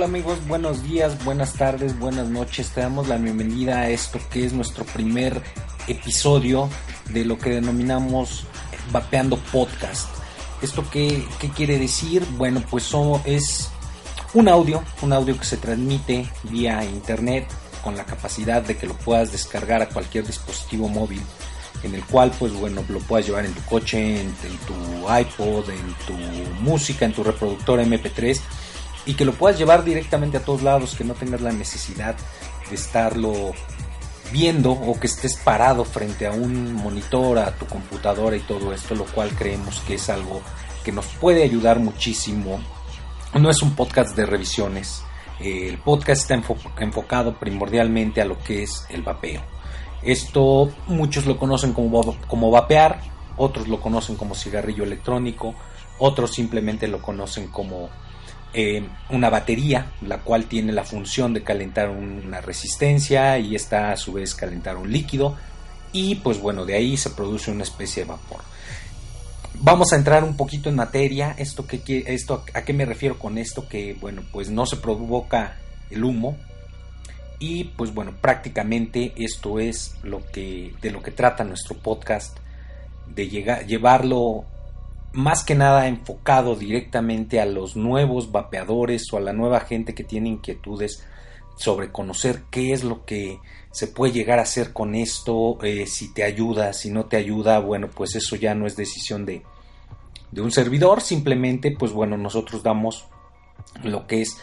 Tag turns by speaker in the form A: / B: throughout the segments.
A: Hola amigos, buenos días, buenas tardes, buenas noches. Te damos la bienvenida a esto que es nuestro primer episodio de lo que denominamos Vapeando Podcast. ¿Esto qué, quiere decir? Bueno, pues es un audio, un audio que se transmite vía internet con la capacidad de que lo puedas descargar a cualquier dispositivo móvil en el cual pues bueno lo puedas llevar en tu coche, en, tu iPod, en tu música, en tu reproductor MP3 y que lo puedas llevar directamente a todos lados, que no tengas la necesidad de estarlo viendo o que estés parado frente a un monitor, a tu computadora y todo esto, lo cual creemos que es algo que nos puede ayudar muchísimo. No es un podcast de revisiones, el podcast está enfocado primordialmente a lo que es el vapeo. Esto muchos lo conocen como, como vapear, otros lo conocen como cigarrillo electrónico, otros simplemente lo conocen como eh, una batería, la cual tiene la función de calentar una resistencia y esta a su vez calentar un líquido. Y pues bueno, de ahí se produce una especie de vapor. Vamos a entrar un poquito en materia, esto, que, esto a qué me refiero con esto, que bueno, pues no se provoca el humo. Y pues bueno, prácticamente esto es lo que, de lo que trata nuestro podcast, de llegar, llevarlo más que nada enfocado directamente a los nuevos vapeadores o a la nueva gente que tiene inquietudes sobre conocer qué es lo que se puede llegar a hacer con esto, eh, si te ayuda, si no te ayuda, bueno, pues eso ya no es decisión de, de un servidor, simplemente pues bueno, nosotros damos lo que es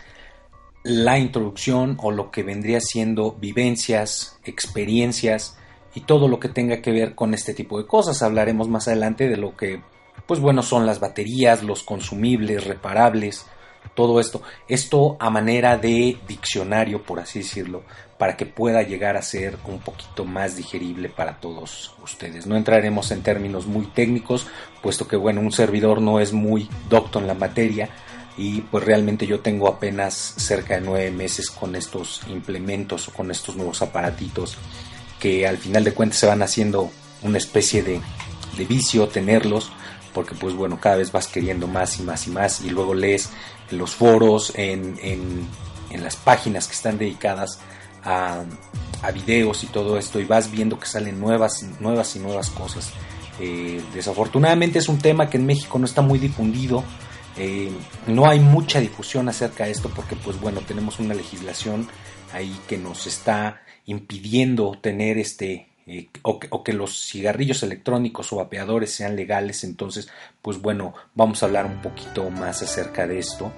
A: la introducción o lo que vendría siendo vivencias, experiencias y todo lo que tenga que ver con este tipo de cosas. Hablaremos más adelante de lo que pues bueno, son las baterías, los consumibles, reparables, todo esto. Esto a manera de diccionario, por así decirlo, para que pueda llegar a ser un poquito más digerible para todos ustedes. No entraremos en términos muy técnicos, puesto que bueno, un servidor no es muy docto en la materia y pues realmente yo tengo apenas cerca de nueve meses con estos implementos o con estos nuevos aparatitos que al final de cuentas se van haciendo una especie de, de vicio tenerlos porque pues bueno, cada vez vas queriendo más y más y más y luego lees los foros, en, en, las páginas que están dedicadas a, a, videos y todo esto y vas viendo que salen nuevas, nuevas y nuevas cosas. Eh, desafortunadamente es un tema que en México no está muy difundido, eh, no hay mucha difusión acerca de esto porque pues bueno, tenemos una legislación ahí que nos está impidiendo tener este eh, o, que, o, que, los cigarrillos electrónicos o vapeadores sean legales. Entonces, pues bueno, vamos a hablar un poquito más acerca de esto.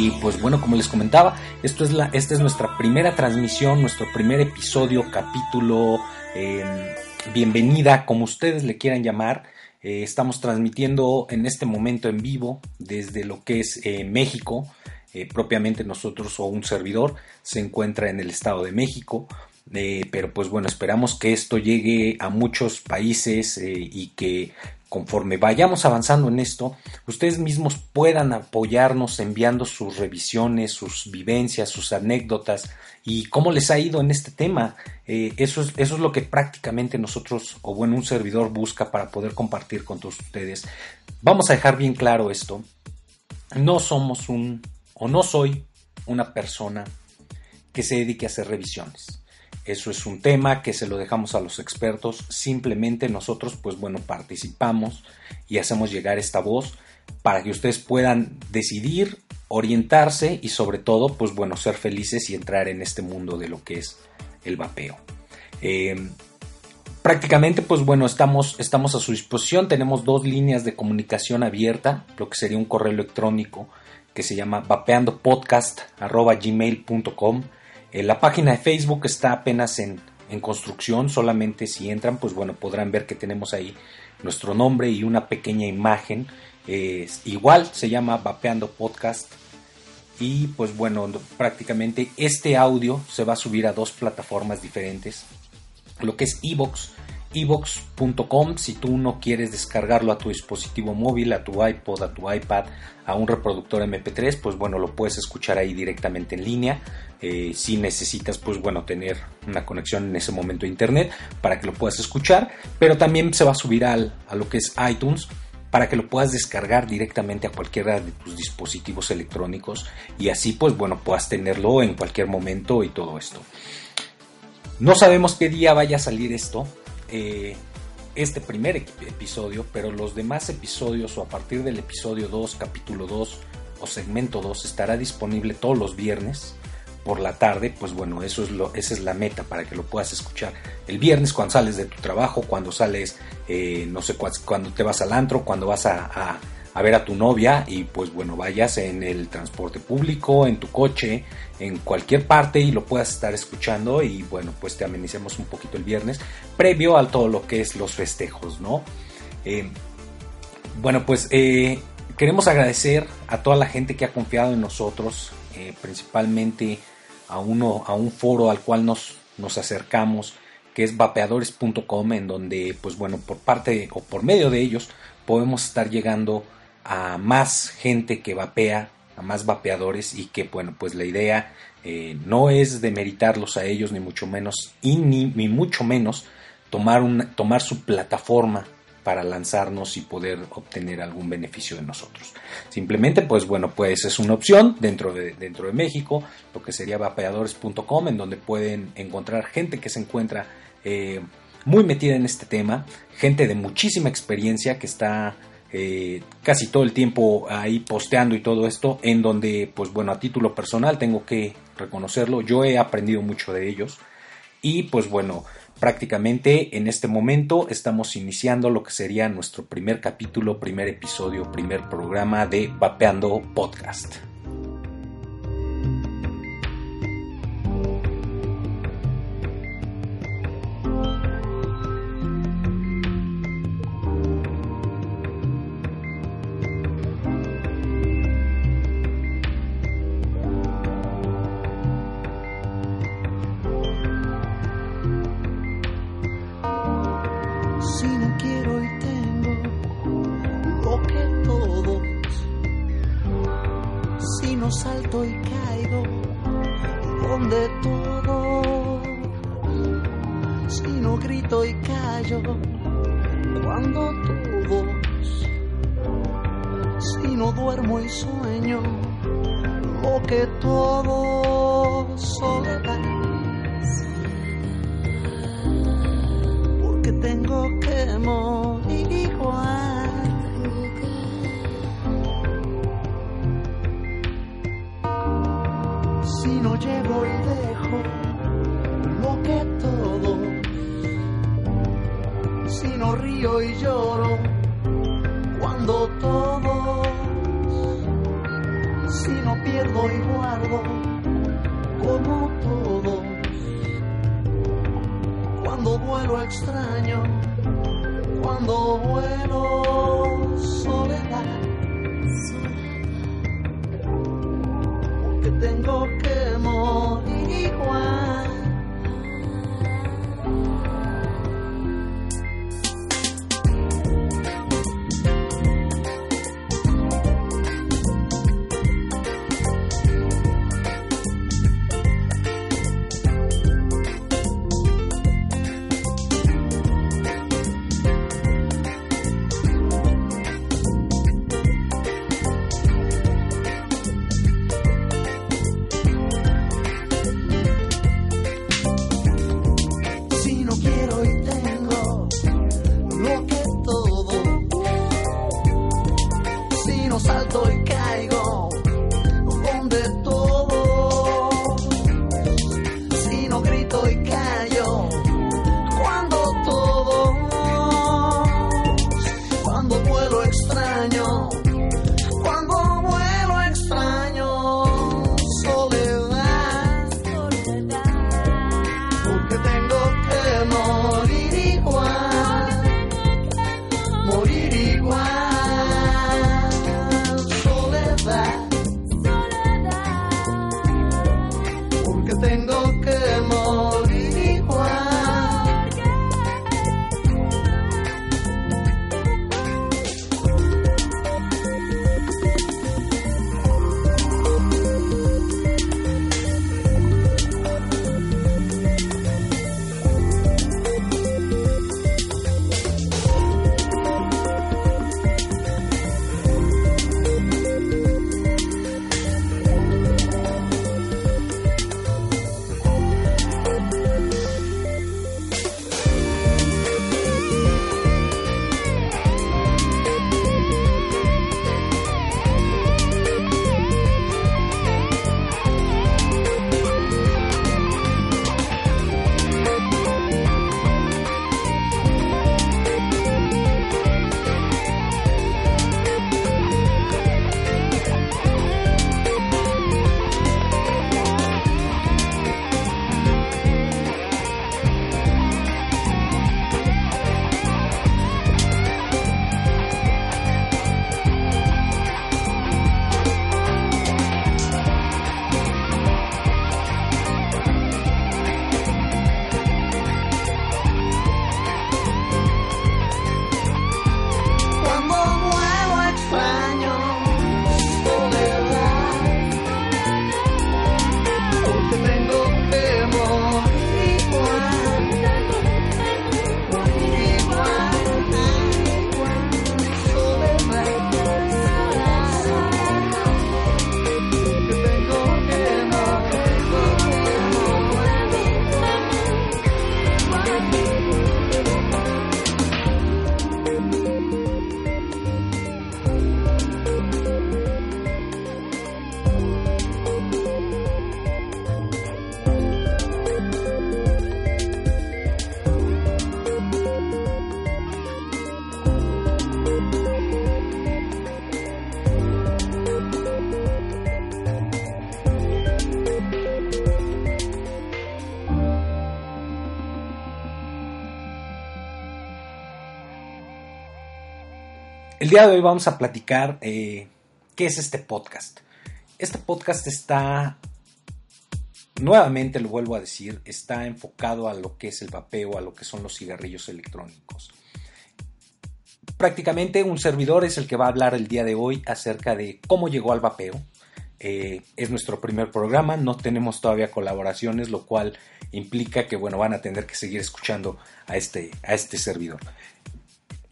A: Y pues bueno, como les comentaba, esto es la, esta es nuestra primera transmisión, nuestro primer episodio, capítulo, em, bienvenida, como ustedes le quieran llamar. Eh, estamos transmitiendo en este momento en vivo desde lo que es eh, México. Eh, propiamente nosotros o un servidor se encuentra en el Estado de México. pero pues bueno, esperamos que esto llegue a muchos países y que conforme vayamos avanzando en esto, ustedes mismos puedan apoyarnos enviando sus revisiones, sus vivencias, sus anécdotas y cómo les ha ido en este tema. Eh, eso, es, eso es lo que prácticamente nosotros, o bueno, un servidor busca para poder compartir con todos ustedes. Vamos a dejar bien claro esto. No somos un, o no soy una persona que se dedique a hacer revisiones. Eso es un tema que se lo dejamos a los expertos. Simplemente nosotros, pues bueno, participamos y hacemos llegar esta voz para que ustedes puedan decidir, orientarse y sobre todo, pues bueno, ser felices y entrar en este mundo de lo que es el vapeo. Eh, prácticamente, pues bueno, estamos, estamos a su disposición. Tenemos dos líneas de comunicación abierta, lo que sería un correo electrónico que se llama vapeandopodcast.gmail.com la página de Facebook está apenas en, construcción, solamente si entran, pues bueno, podrán ver que tenemos ahí nuestro nombre y una pequeña imagen. igual se llama Vapeando Podcast. Y pues bueno, prácticamente este audio se va a subir a dos plataformas diferentes. Lo que es Evox evox.com si tú no quieres descargarlo a tu dispositivo móvil, a tu iPod, a tu iPad, a un reproductor MP3, pues bueno, lo puedes escuchar ahí directamente en línea. Eh, si necesitas, pues bueno, tener una conexión en ese momento a internet para que lo puedas escuchar, pero también se va a subir al, a lo que es iTunes para que lo puedas descargar directamente a cualquiera de tus dispositivos electrónicos y así pues bueno puedas tenerlo en cualquier momento y todo esto. No sabemos qué día vaya a salir esto, eh, este primer episodio, pero los demás episodios o a partir del episodio 2, capítulo 2 o segmento 2 estará disponible todos los viernes por la tarde, pues bueno, eso es lo, esa es la meta para que lo puedas escuchar el viernes cuando sales de tu trabajo, cuando sales, eh, no sé, cuando te vas al antro, cuando vas a a ver a tu novia y pues bueno, vayas en el transporte público, en tu coche, en cualquier parte y lo puedas estar escuchando y bueno, pues te amenicemos un poquito el viernes previo a todo lo que es los festejos, ¿no? Eh, bueno, pues eh, queremos agradecer a toda la gente que ha confiado en nosotros, eh, principalmente a, uno, a un foro al cual nos, nos acercamos, que es vapeadores.com, en donde, pues bueno, por parte o por medio de ellos podemos estar llegando a más gente que vapea, a más vapeadores y que bueno, pues la idea eh, no es demeritarlos a ellos ni mucho menos y ni, mucho menos tomar, tomar su plataforma para lanzarnos y poder obtener algún beneficio de nosotros. Simplemente, pues bueno, pues es una opción dentro de, dentro de México, lo que sería vapeadores.com, en donde pueden encontrar gente que se encuentra eh, muy metida en este tema, gente de muchísima experiencia que está eh, casi todo el tiempo ahí posteando y todo esto, en donde, pues bueno, a título personal tengo que reconocerlo, yo he aprendido mucho de ellos y pues bueno, prácticamente en este momento estamos iniciando lo que sería nuestro primer capítulo, primer episodio, primer programa de Vapeando Podcast.
B: si no quiero y tengo lo que todos. Si no salto y caigo donde todo. Si no grito y callo cuando todos. Si no duermo y sueño lo que todos. río y lloro cuando tomo. Si no pierdo y guardo como todos, cuando vuelo extraño.
A: El día de hoy vamos a platicar eh, qué es este podcast. Este podcast está, nuevamente lo vuelvo a decir, está enfocado a lo que es el vapeo, a lo que son los cigarrillos electrónicos. Prácticamente un servidor es el que va a hablar el día de hoy acerca de cómo llegó al vapeo. Eh, es nuestro primer programa, no tenemos todavía colaboraciones, lo cual implica que bueno, van a tener que seguir escuchando a este, a este servidor.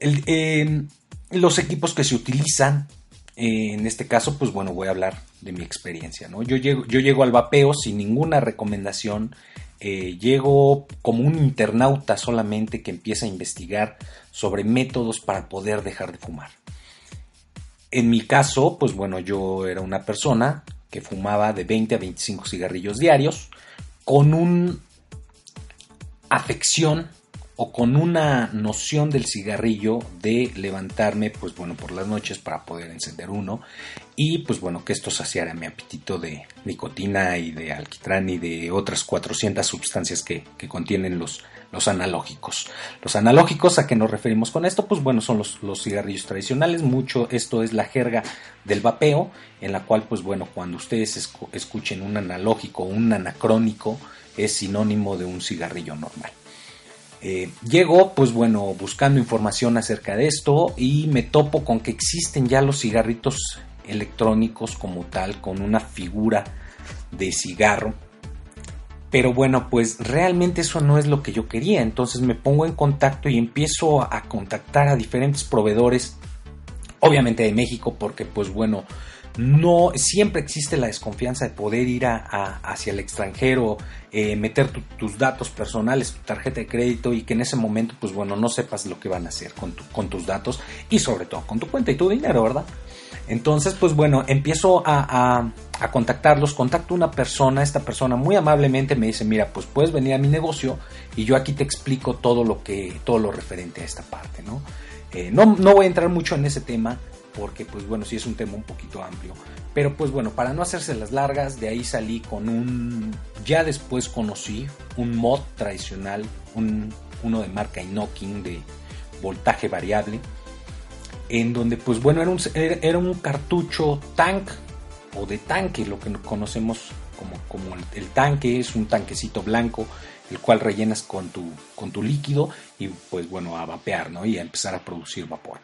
A: Eh, los equipos que se utilizan, eh, en este caso, pues bueno, voy a hablar de mi experiencia, ¿no? Yo llego, yo llego al vapeo sin ninguna recomendación, eh, llego como un internauta solamente que empieza a investigar sobre métodos para poder dejar de fumar. En mi caso, pues bueno, yo era una persona que fumaba de 20 a 25 cigarrillos diarios con una afección o con una noción del cigarrillo de levantarme, pues bueno, por las noches para poder encender uno y pues bueno, que esto saciara mi apetito de nicotina y de alquitrán y de otras 400 sustancias que, contienen los, los analógicos. Los analógicos, ¿a qué nos referimos con esto? Pues bueno, son los, los cigarrillos tradicionales, mucho esto es la jerga del vapeo, en la cual pues bueno, cuando ustedes escuchen un analógico, un anacrónico, es sinónimo de un cigarrillo normal. Eh, llego, pues bueno, buscando información acerca de esto y me topo con que existen ya los cigarritos electrónicos como tal, con una figura de cigarro. Pero bueno, pues realmente eso no es lo que yo quería. Entonces me pongo en contacto y empiezo a contactar a diferentes proveedores, obviamente de México, porque pues bueno, no siempre existe la desconfianza de poder ir a, hacia el extranjero, eh, meter tus datos personales, tu tarjeta de crédito y que en ese momento, pues bueno, no sepas lo que van a hacer con, tus datos y sobre todo con tu cuenta y tu dinero, ¿verdad? Entonces, pues bueno, empiezo a, a, contactarlos, contacto una persona, esta persona muy amablemente me dice, mira, pues puedes venir a mi negocio y yo aquí te explico todo lo que, todo lo referente a esta parte, ¿no? Eh, no, no voy a entrar mucho en ese tema, porque pues bueno, sí es un tema un poquito amplio. Pero pues bueno, para no hacerse las largas, de ahí salí con un, ya después conocí un mod tradicional, un, uno de marca Inokin de voltaje variable, en donde pues bueno, era un, era un cartucho tank o de tanque, lo que conocemos como, como el, el, tanque, es un tanquecito blanco, el cual rellenas con tu, con tu líquido y pues bueno, a vapear, ¿no? Y a empezar a producir vapor.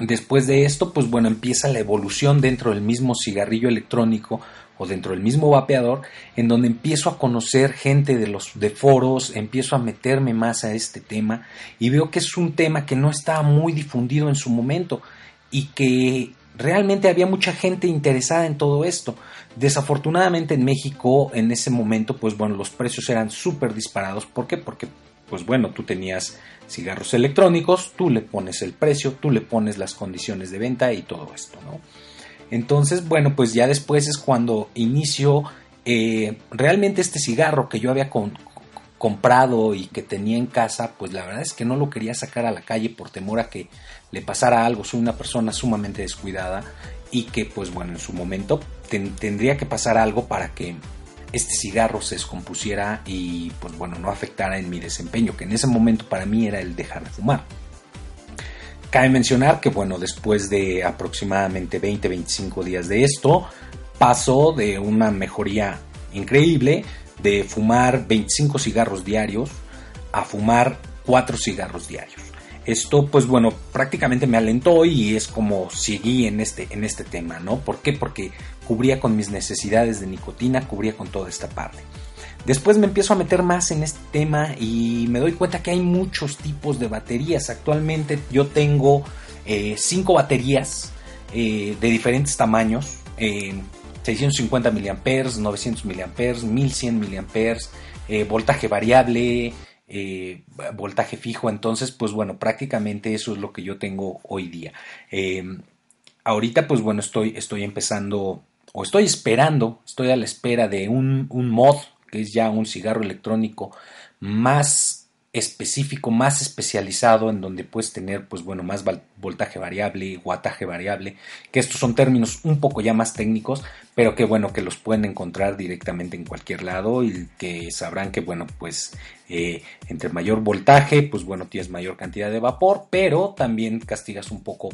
A: Después de esto, pues bueno, empieza la evolución dentro del mismo cigarrillo electrónico o dentro del mismo vapeador, en donde empiezo a conocer gente de los de foros, empiezo a meterme más a este tema y veo que es un tema que no estaba muy difundido en su momento y que realmente había mucha gente interesada en todo esto. Desafortunadamente en México en ese momento, pues bueno, los precios eran súper disparados. ¿Por qué? Porque pues bueno, tú tenías cigarros electrónicos, tú le pones el precio, tú le pones las condiciones de venta y todo esto, ¿no? Entonces, bueno, pues ya después es cuando inicio eh, realmente este cigarro que yo había comprado y que tenía en casa, pues la verdad es que no lo quería sacar a la calle por temor a que le pasara algo. Soy una persona sumamente descuidada y que, pues bueno, en su momento tendría que pasar algo para que este cigarro se descompusiera y pues bueno, no afectara en mi desempeño, que en ese momento para mí era el dejar de fumar. Cabe mencionar que bueno, después de aproximadamente 20-25 días de esto, pasó de una mejoría increíble de fumar 25 cigarros diarios a fumar 4 cigarros diarios. Esto, pues bueno, prácticamente me alentó y es como seguí en este, en este tema, ¿no? ¿Por qué? Porque cubría con mis necesidades de nicotina, cubría con toda esta parte. Después me empiezo a meter más en este tema y me doy cuenta que hay muchos tipos de baterías. Actualmente yo tengo eh, cinco baterías eh, de diferentes tamaños. 650 mAh, 900 mAh, 1100 mAh, voltaje variable, eh, voltaje fijo. Entonces, pues bueno, prácticamente eso es lo que yo tengo hoy día. Em, ahorita, pues bueno, estoy, estoy empezando o estoy esperando, estoy a la espera de un, un mod, que es ya un cigarro electrónico más específico, más especializado, en donde puedes tener, pues bueno, más voltaje variable, guataje variable, que estos son términos un poco ya más técnicos, pero que bueno, que los pueden encontrar directamente en cualquier lado y que sabrán que, bueno, pues eh, entre mayor voltaje, pues bueno, tienes mayor cantidad de vapor, pero también castigas un poco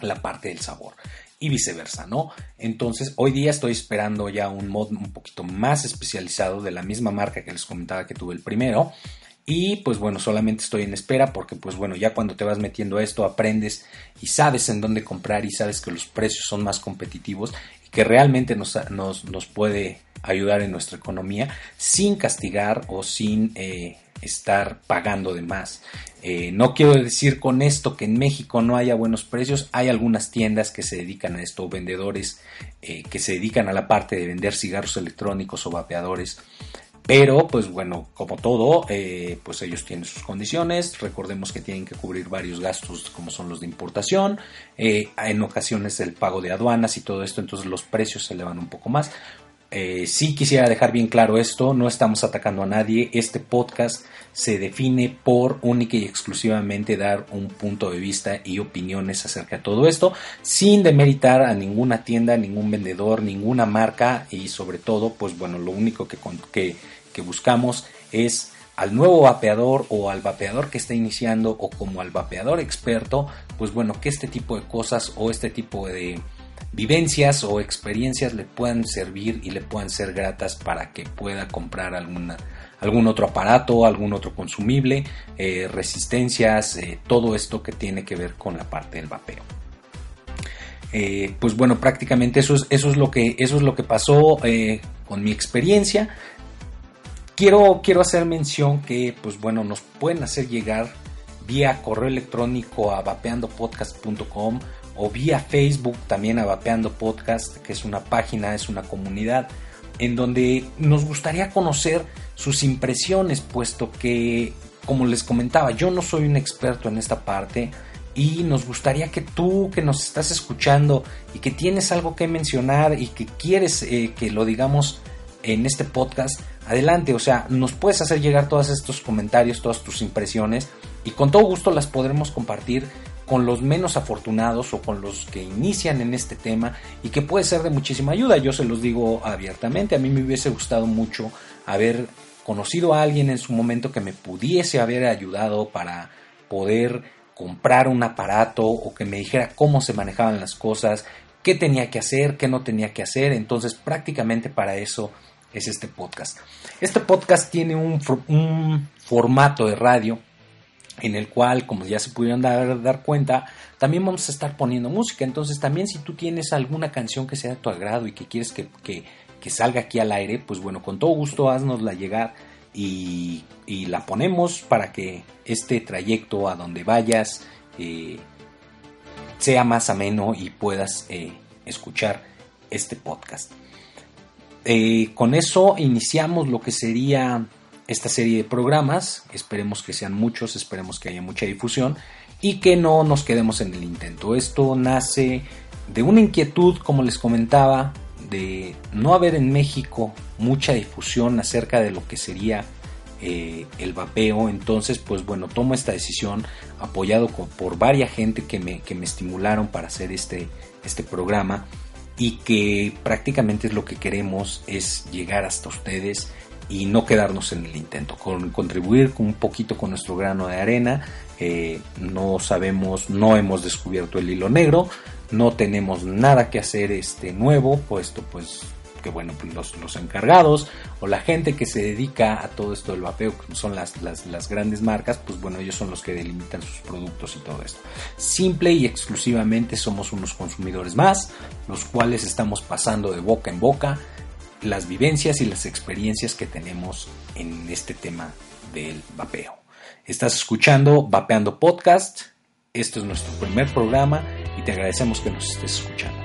A: la parte del sabor y viceversa, ¿no? Entonces, hoy día estoy esperando ya un mod un poquito más especializado de la misma marca que les comentaba que tuve el primero y pues bueno, solamente estoy en espera porque pues bueno, ya cuando te vas metiendo a esto aprendes y sabes en dónde comprar y sabes que los precios son más competitivos y que realmente nos, nos, puede ayudar en nuestra economía sin castigar o sin eh, estar pagando de más. Eh, no quiero decir con esto que en México no haya buenos precios, hay algunas tiendas que se dedican a esto, vendedores eh, que se dedican a la parte de vender cigarros electrónicos o vapeadores pero, pues bueno, como todo, eh, pues ellos tienen sus condiciones. Recordemos que tienen que cubrir varios gastos como son los de importación. Eh, en ocasiones el pago de aduanas y todo esto, entonces los precios se elevan un poco más. Eh, sí quisiera dejar bien claro esto, no estamos atacando a nadie, este podcast se define por única y exclusivamente dar un punto de vista y opiniones acerca de todo esto, sin demeritar a ninguna tienda, ningún vendedor, ninguna marca y sobre todo, pues bueno, lo único que, que, que buscamos es al nuevo vapeador o al vapeador que está iniciando o como al vapeador experto, pues bueno, que este tipo de cosas o este tipo de vivencias o experiencias le puedan servir y le puedan ser gratas para que pueda comprar alguna, algún otro aparato, algún otro consumible, eh, resistencias, eh, todo esto que tiene que ver con la parte del vapeo. Eh, pues bueno, prácticamente eso es, eso es, lo, que, eso es lo que pasó con mi experiencia. Quiero, quiero hacer mención que, pues bueno, nos pueden hacer llegar vía correo electrónico a vapeandopodcast.com o vía Facebook también a Vapeando Podcast, que es una página, es una comunidad, en donde nos gustaría conocer sus impresiones, puesto que, como les comentaba, yo no soy un experto en esta parte y nos gustaría que tú que nos estás escuchando y que tienes algo que mencionar y que quieres eh, que lo digamos en este podcast, adelante, o sea, nos puedes hacer llegar todos estos comentarios, todas tus impresiones y con todo gusto las podremos compartir con los menos afortunados o con los que inician en este tema y que puede ser de muchísima ayuda. Yo se los digo abiertamente, a mí me hubiese gustado mucho haber conocido a alguien en su momento que me pudiese haber ayudado para poder comprar un aparato o que me dijera cómo se manejaban las cosas, qué tenía que hacer, qué no tenía que hacer. Entonces prácticamente para eso es este podcast. Este podcast tiene un, un formato de radio en el cual, como ya se pudieron dar, dar, cuenta, también vamos a estar poniendo música. Entonces, también si tú tienes alguna canción que sea de tu agrado y que quieres que, que, que salga aquí al aire, pues bueno, con todo gusto haznosla llegar y, y, la ponemos para que este trayecto a donde vayas eh, sea más ameno y puedas eh, escuchar este podcast. Eh, con eso iniciamos lo que sería esta serie de programas. Esperemos que sean muchos, esperemos que haya mucha difusión y que no nos quedemos en el intento. Esto nace de una inquietud, como les comentaba, de no haber en México mucha difusión acerca de lo que sería eh, el vapeo. Entonces, pues bueno, tomo esta decisión apoyado por varias gente que me, que me estimularon para hacer este, este programa y que prácticamente es lo que queremos es llegar hasta ustedes y no quedarnos en el intento, con contribuir un poquito con nuestro grano de arena. Eh, no sabemos, no hemos descubierto el hilo negro, no tenemos nada que hacer este nuevo, puesto pues que bueno, pues, los, los, encargados o la gente que se dedica a todo esto del vapeo, que son las, las, las, grandes marcas, pues bueno, ellos son los que delimitan sus productos y todo esto. Simple y exclusivamente somos unos consumidores más, los cuales estamos pasando de boca en boca las vivencias y las experiencias que tenemos en este tema del vapeo. Estás escuchando Vapeando Podcast. Este es nuestro primer programa y te agradecemos que nos estés escuchando.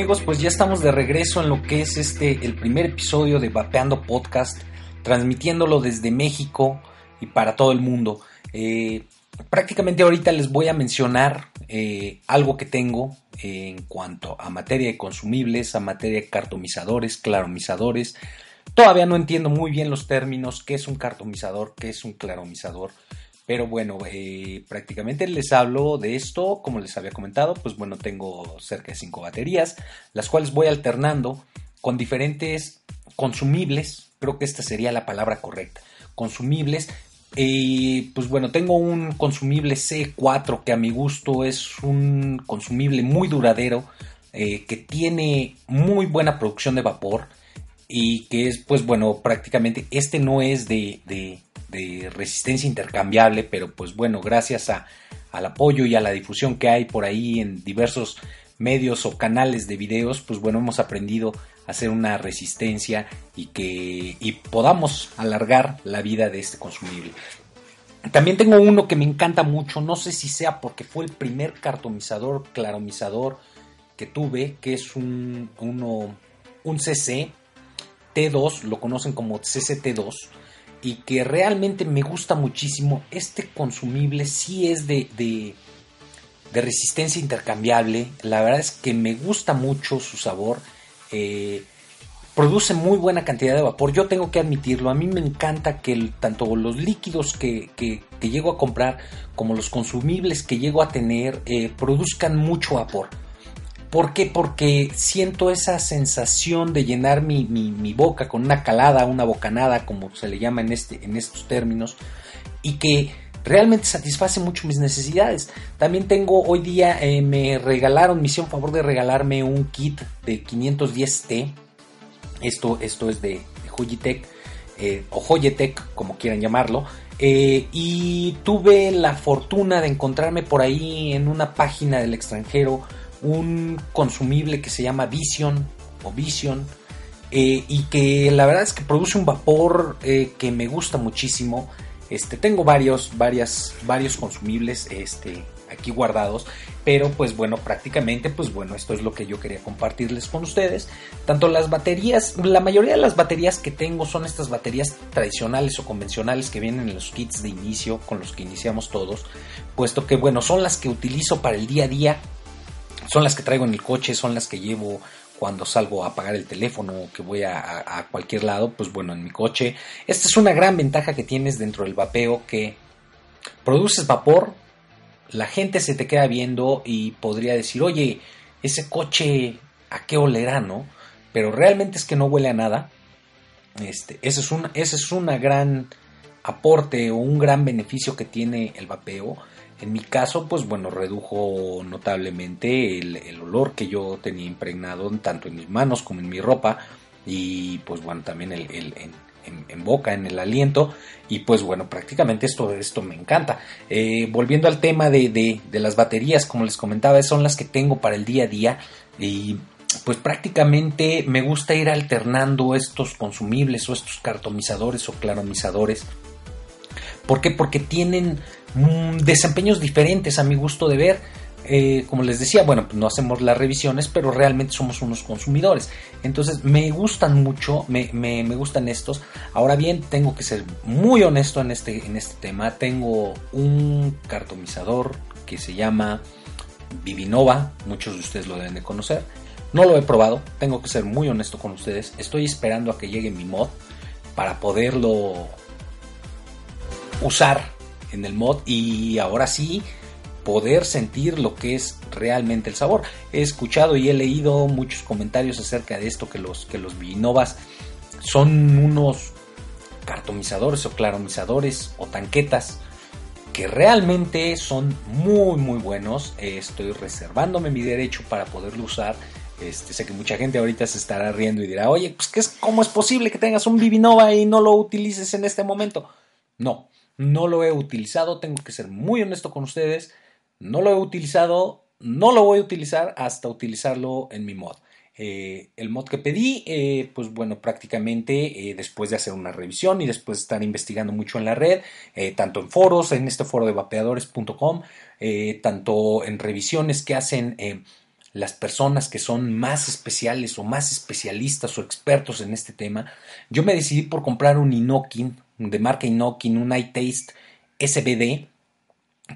A: Amigos, pues ya estamos de regreso en lo que es este, el primer episodio de Vapeando Podcast, transmitiéndolo desde México y para todo el mundo. Eh, prácticamente ahorita les voy a mencionar eh, algo que tengo eh, en cuanto a materia de consumibles, a materia de cartomizadores, claromizadores. Todavía no entiendo muy bien los términos, qué es un cartomizador, qué es un claromizador. Pero bueno, eh, prácticamente les hablo de esto, como les había comentado, pues bueno, tengo cerca de 5 baterías, las cuales voy alternando con diferentes consumibles, creo que esta sería la palabra correcta, consumibles. Eh, pues bueno, tengo un consumible C4 que a mi gusto es un consumible muy duradero, eh, que tiene muy buena producción de vapor y que es, pues bueno, prácticamente este no es de, de resistencia intercambiable, pero pues bueno, gracias a, al apoyo y a la difusión que hay por ahí en diversos medios o canales de videos, pues bueno, hemos aprendido a hacer una resistencia y que y podamos alargar la vida de este consumible. También tengo uno que me encanta mucho, no sé si sea porque fue el primer cartomizador, claromizador que tuve, que es un, uno, un CC T2, lo conocen como CCT2, y que realmente me gusta muchísimo. Este consumible sí es de, de, resistencia intercambiable, la verdad es que me gusta mucho su sabor. Eh, produce muy buena cantidad de vapor. Yo tengo que admitirlo. A mí me encanta que tanto los líquidos que, que, que, llego a comprar como los consumibles que llego a tener eh, produzcan mucho vapor. ¿Por qué? Porque siento esa sensación de llenar mi, mi, boca con una calada, una bocanada, como se le llama en, este, en estos términos, y que realmente satisface mucho mis necesidades. También tengo hoy día, eh, me regalaron, me hicieron favor de regalarme un kit de 510T. Esto, esto es de, de eh, o Joyetech, como quieran llamarlo. Eh, y tuve la fortuna de encontrarme por ahí en una página del extranjero un consumible que se llama Vision o Vision eh, y que la verdad es que produce un vapor eh, que me gusta muchísimo. Este, tengo varios, varias, varios consumibles. Este, aquí guardados, pero pues bueno, prácticamente pues bueno, esto es lo que yo quería compartirles con ustedes. Tanto las baterías, la mayoría de las baterías que tengo son estas baterías tradicionales o convencionales que vienen en los kits de inicio con los que iniciamos todos, puesto que bueno, son las que utilizo para el día a día, son las que traigo en el coche, son las que llevo cuando salgo a apagar el teléfono que voy a, a, cualquier lado, pues bueno, en mi coche. Esta es una gran ventaja que tienes dentro del vapeo que produces vapor, la gente se te queda viendo y podría decir, oye, ese coche, ¿a qué olerá, no? Pero realmente es que no huele a nada. Este, ese es un, ese es una gran aporte o un gran beneficio que tiene el vapeo en mi caso, pues bueno, redujo notablemente el, olor que yo tenía impregnado tanto en mis manos como en mi ropa y pues bueno, también en, boca, en el aliento y pues bueno, prácticamente esto, esto me encanta. Eh, volviendo al tema de, de, las baterías, como les comentaba, son las que tengo para el día a día y pues prácticamente me gusta ir alternando estos consumibles o estos cartomizadores o claromizadores. ¿Por qué? Porque tienen Mm, desempeños diferentes a mi gusto de ver. Eh, como les decía, bueno, pues no hacemos las revisiones, pero realmente somos unos consumidores. Entonces me gustan mucho, me, me, gustan estos. Ahora bien, tengo que ser muy honesto en este, en este tema. Tengo un cartomizador que se llama Vivinova, muchos de ustedes lo deben de conocer. No lo he probado, tengo que ser muy honesto con ustedes. Estoy esperando a que llegue mi mod para poderlo usar en el mod y ahora sí poder sentir lo que es realmente el sabor. He escuchado y he leído muchos comentarios acerca de esto que los que los vinovas son unos cartomizadores o claromizadores o tanquetas que realmente son muy muy buenos. estoy reservándome mi derecho para poderlo usar. Este, sé que mucha gente ahorita se estará riendo y dirá, oye, pues ¿qué es, ¿cómo es posible que tengas un Vivinova y no lo utilices en este momento? No, no lo he utilizado, tengo que ser muy honesto con ustedes, no lo he utilizado, no lo voy a utilizar hasta utilizarlo en mi mod. Eh, el mod que pedí, eh, pues bueno, prácticamente eh, después de hacer una revisión y después de estar investigando mucho en la red, tanto en foros, en este foro de vapeadores.com, tanto en revisiones que hacen las personas que son más especiales o más especialistas o expertos en este tema, yo me decidí por comprar un Inokin, de marca Inokin, un iTaste SBD,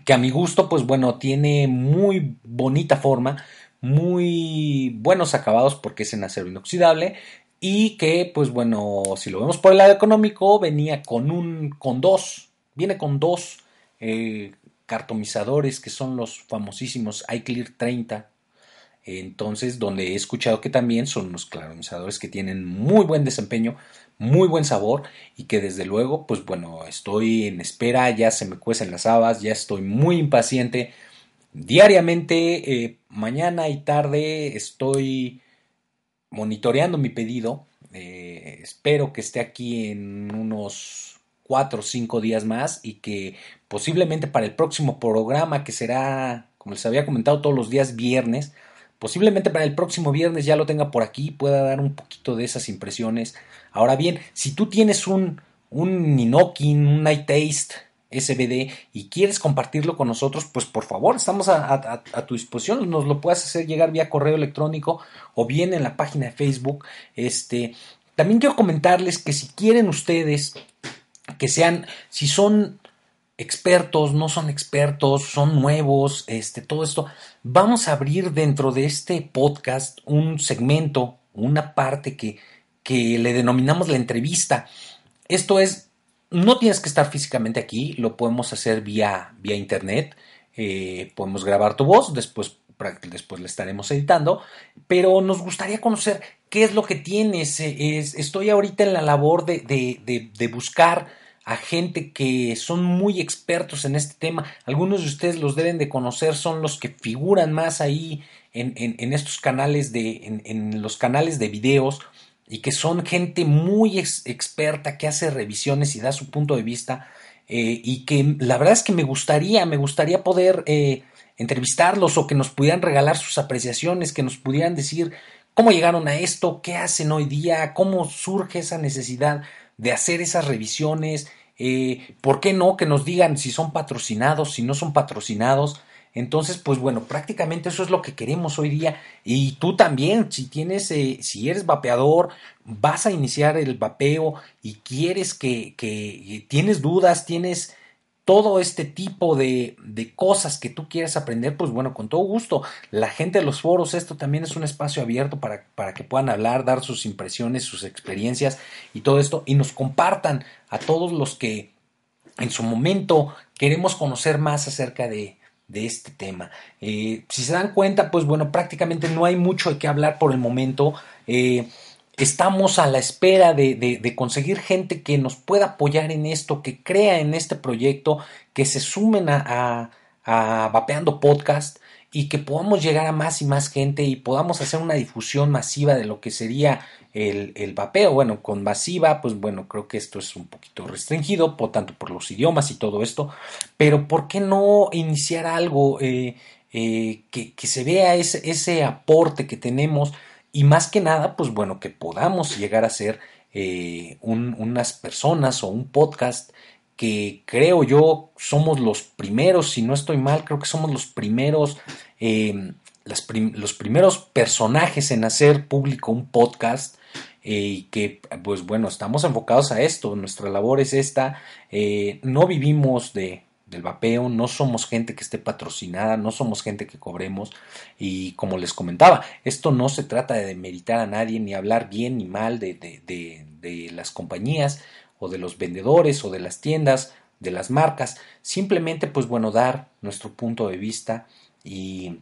A: que a mi gusto, pues bueno, tiene muy bonita forma, muy buenos acabados porque es en acero inoxidable y que, pues bueno, si lo vemos por el lado económico, venía con un, con dos, viene con dos eh, cartomizadores que son los famosísimos iClear 30 entonces, donde he escuchado que también son unos claromizadores que tienen muy buen desempeño, muy buen sabor y que desde luego, pues bueno, estoy en espera, ya se me cuecen las habas, ya estoy muy impaciente. Diariamente, eh, mañana y tarde, estoy monitoreando mi pedido. Eh, espero que esté aquí en unos cuatro o cinco días más y que posiblemente para el próximo programa que será, como les había comentado, todos los días viernes, Posiblemente para el próximo viernes ya lo tenga por aquí, pueda dar un poquito de esas impresiones. Ahora bien, si tú tienes un, un Ninokin, un Night Taste SBD y quieres compartirlo con nosotros, pues por favor, estamos a, tu disposición. Nos lo puedes hacer llegar vía correo electrónico o bien en la página de Facebook. Este, también quiero comentarles que si quieren ustedes que sean, si son expertos, no son expertos, son nuevos, este, todo esto. Vamos a abrir dentro de este podcast un segmento, una parte que, que le denominamos la entrevista. Esto es, no tienes que estar físicamente aquí, lo podemos hacer vía, vía internet, eh, podemos grabar tu voz, después, después le estaremos editando, pero nos gustaría conocer qué es lo que tienes. Es, estoy ahorita en la labor de, de, de, de buscar a gente que son muy expertos en este tema. Algunos de ustedes los deben de conocer, son los que figuran más ahí en, en, estos canales de, en, los canales de videos y que son gente muy experta que hace revisiones y da su punto de vista eh, y que la verdad es que me gustaría, me gustaría poder eh, entrevistarlos o que nos pudieran regalar sus apreciaciones, que nos pudieran decir cómo llegaron a esto, qué hacen hoy día, cómo surge esa necesidad de hacer esas revisiones. Eh, ¿Por qué no? Que nos digan si son patrocinados, si no son patrocinados. Entonces, pues bueno, prácticamente eso es lo que queremos hoy día. Y tú también, si tienes, eh, si eres vapeador, vas a iniciar el vapeo y quieres que, que tienes dudas, tienes todo este tipo de, de, cosas que tú quieras aprender, pues bueno, con todo gusto. La gente de los foros, esto también es un espacio abierto para, para, que puedan hablar, dar sus impresiones, sus experiencias y todo esto, y nos compartan a todos los que en su momento queremos conocer más acerca de, de este tema. Eh, si se dan cuenta, pues bueno, prácticamente no hay mucho de qué hablar por el momento. Eh, estamos a la espera de, de, conseguir gente que nos pueda apoyar en esto, que crea en este proyecto, que se sumen a, a, a, Vapeando Podcast y que podamos llegar a más y más gente y podamos hacer una difusión masiva de lo que sería el, el vapeo. Bueno, con masiva, pues bueno, creo que esto es un poquito restringido, por tanto por los idiomas y todo esto, pero ¿por qué no iniciar algo eh, eh, que, que, se vea ese, ese aporte que tenemos? y más que nada, pues bueno, que podamos llegar a ser eh, un, unas personas o un podcast que creo yo somos los primeros, si no estoy mal, creo que somos los primeros, prim los primeros personajes en hacer público un podcast eh, y que pues bueno, estamos enfocados a esto, nuestra labor es esta, eh, no vivimos de, del vapeo, no somos gente que esté patrocinada, no somos gente que cobremos y como les comentaba, esto no se trata de demeritar a nadie ni hablar bien ni mal de, de, de las compañías o de los vendedores o de las tiendas, de las marcas, simplemente pues bueno, dar nuestro punto de vista y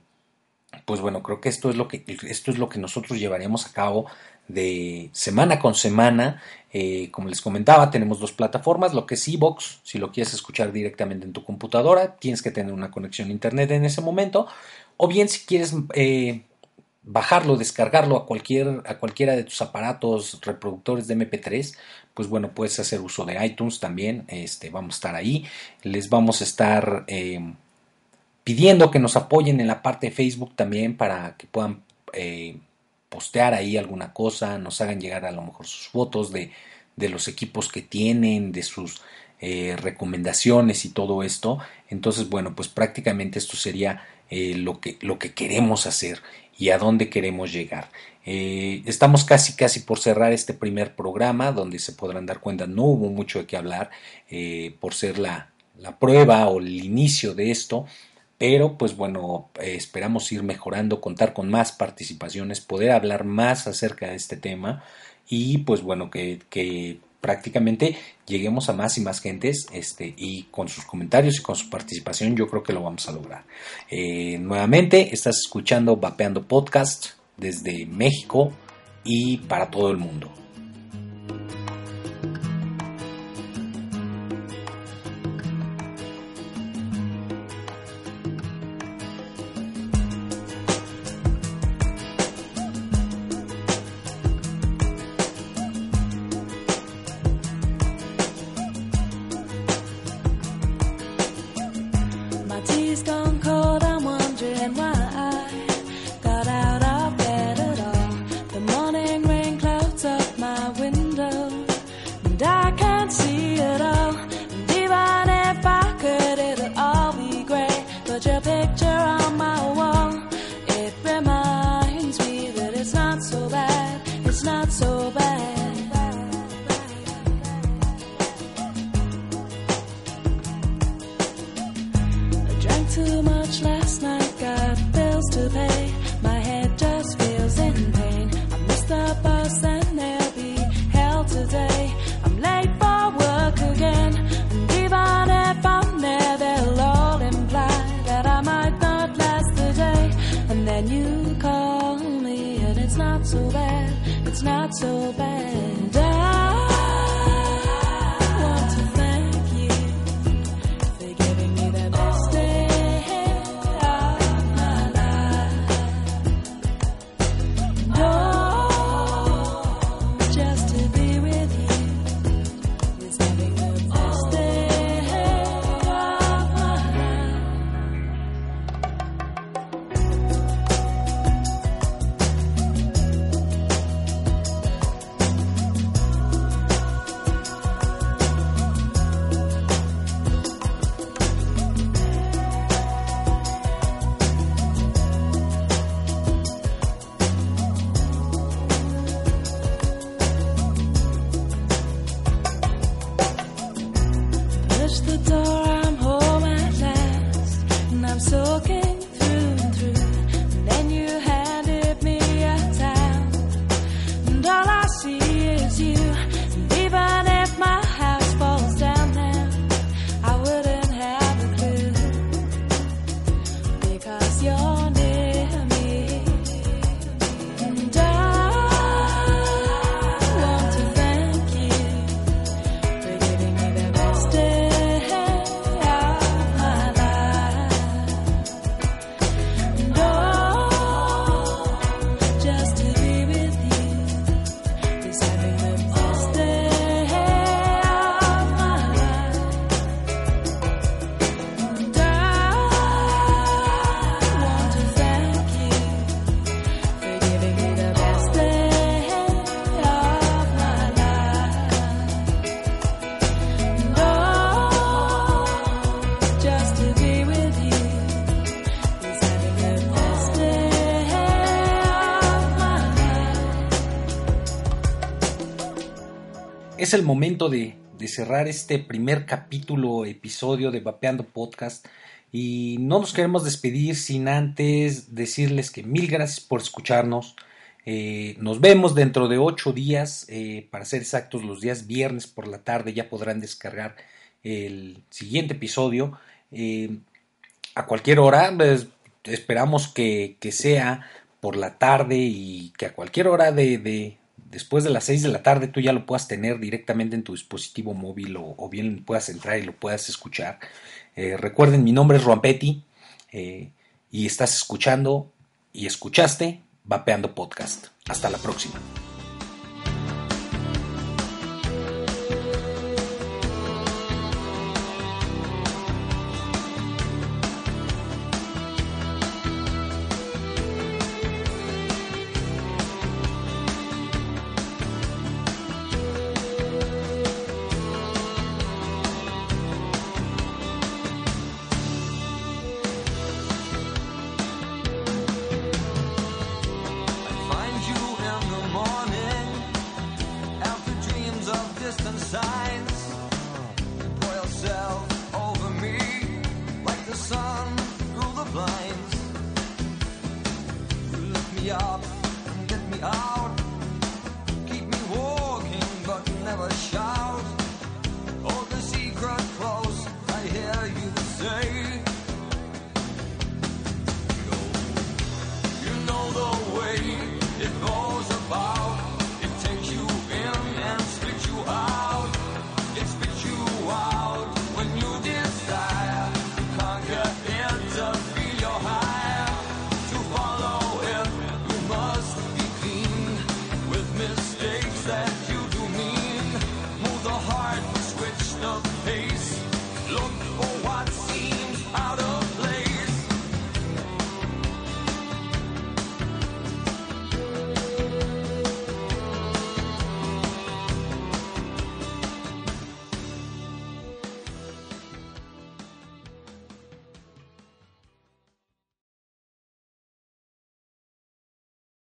A: pues bueno, creo que esto es lo que esto es lo que nosotros llevaremos a cabo de semana con semana. Eh, como les comentaba, tenemos dos plataformas, lo que es Evox, si lo quieres escuchar directamente en tu computadora, tienes que tener una conexión a internet en ese momento, o bien si quieres eh, bajarlo, descargarlo a, cualquier, a cualquiera de tus aparatos reproductores de MP3, pues bueno, puedes hacer uso de iTunes también, este, vamos a estar ahí, les vamos a estar eh, pidiendo que nos apoyen en la parte de Facebook también para que puedan eh, postear ahí alguna cosa, nos hagan llegar a lo mejor sus fotos de, de los equipos que tienen, de sus eh, recomendaciones y todo esto. Entonces, bueno, pues prácticamente esto sería eh, lo, que, lo que queremos hacer y a dónde queremos llegar. Estamos casi casi por cerrar este primer programa donde se podrán dar cuenta no hubo mucho de qué hablar por ser la, la, prueba o el inicio de esto pero pues bueno, eh, esperamos ir mejorando, contar con más participaciones, poder hablar más acerca de este tema y pues bueno, que, prácticamente lleguemos a más y más gentes este, y con sus comentarios y con su participación yo creo que lo vamos a lograr. Eh, nuevamente, estás escuchando Vapeando Podcast desde México y para todo el mundo. Es el momento de, de cerrar este primer capítulo, episodio de Vapeando Podcast. Y no nos queremos despedir sin antes decirles que mil gracias por escucharnos. Eh, nos vemos dentro de ocho días, eh, para ser exactos, los días viernes por la tarde ya podrán descargar el siguiente episodio. Eh, a cualquier hora, pues, esperamos que, que, sea por la tarde y que a cualquier hora de, de después de las 6 de la tarde tú ya lo puedas tener directamente en tu dispositivo móvil o, bien puedas entrar y lo puedas escuchar. Eh, recuerden, mi nombre es Rompetti eh, y estás escuchando y escuchaste Vapeando Podcast. Hasta la próxima.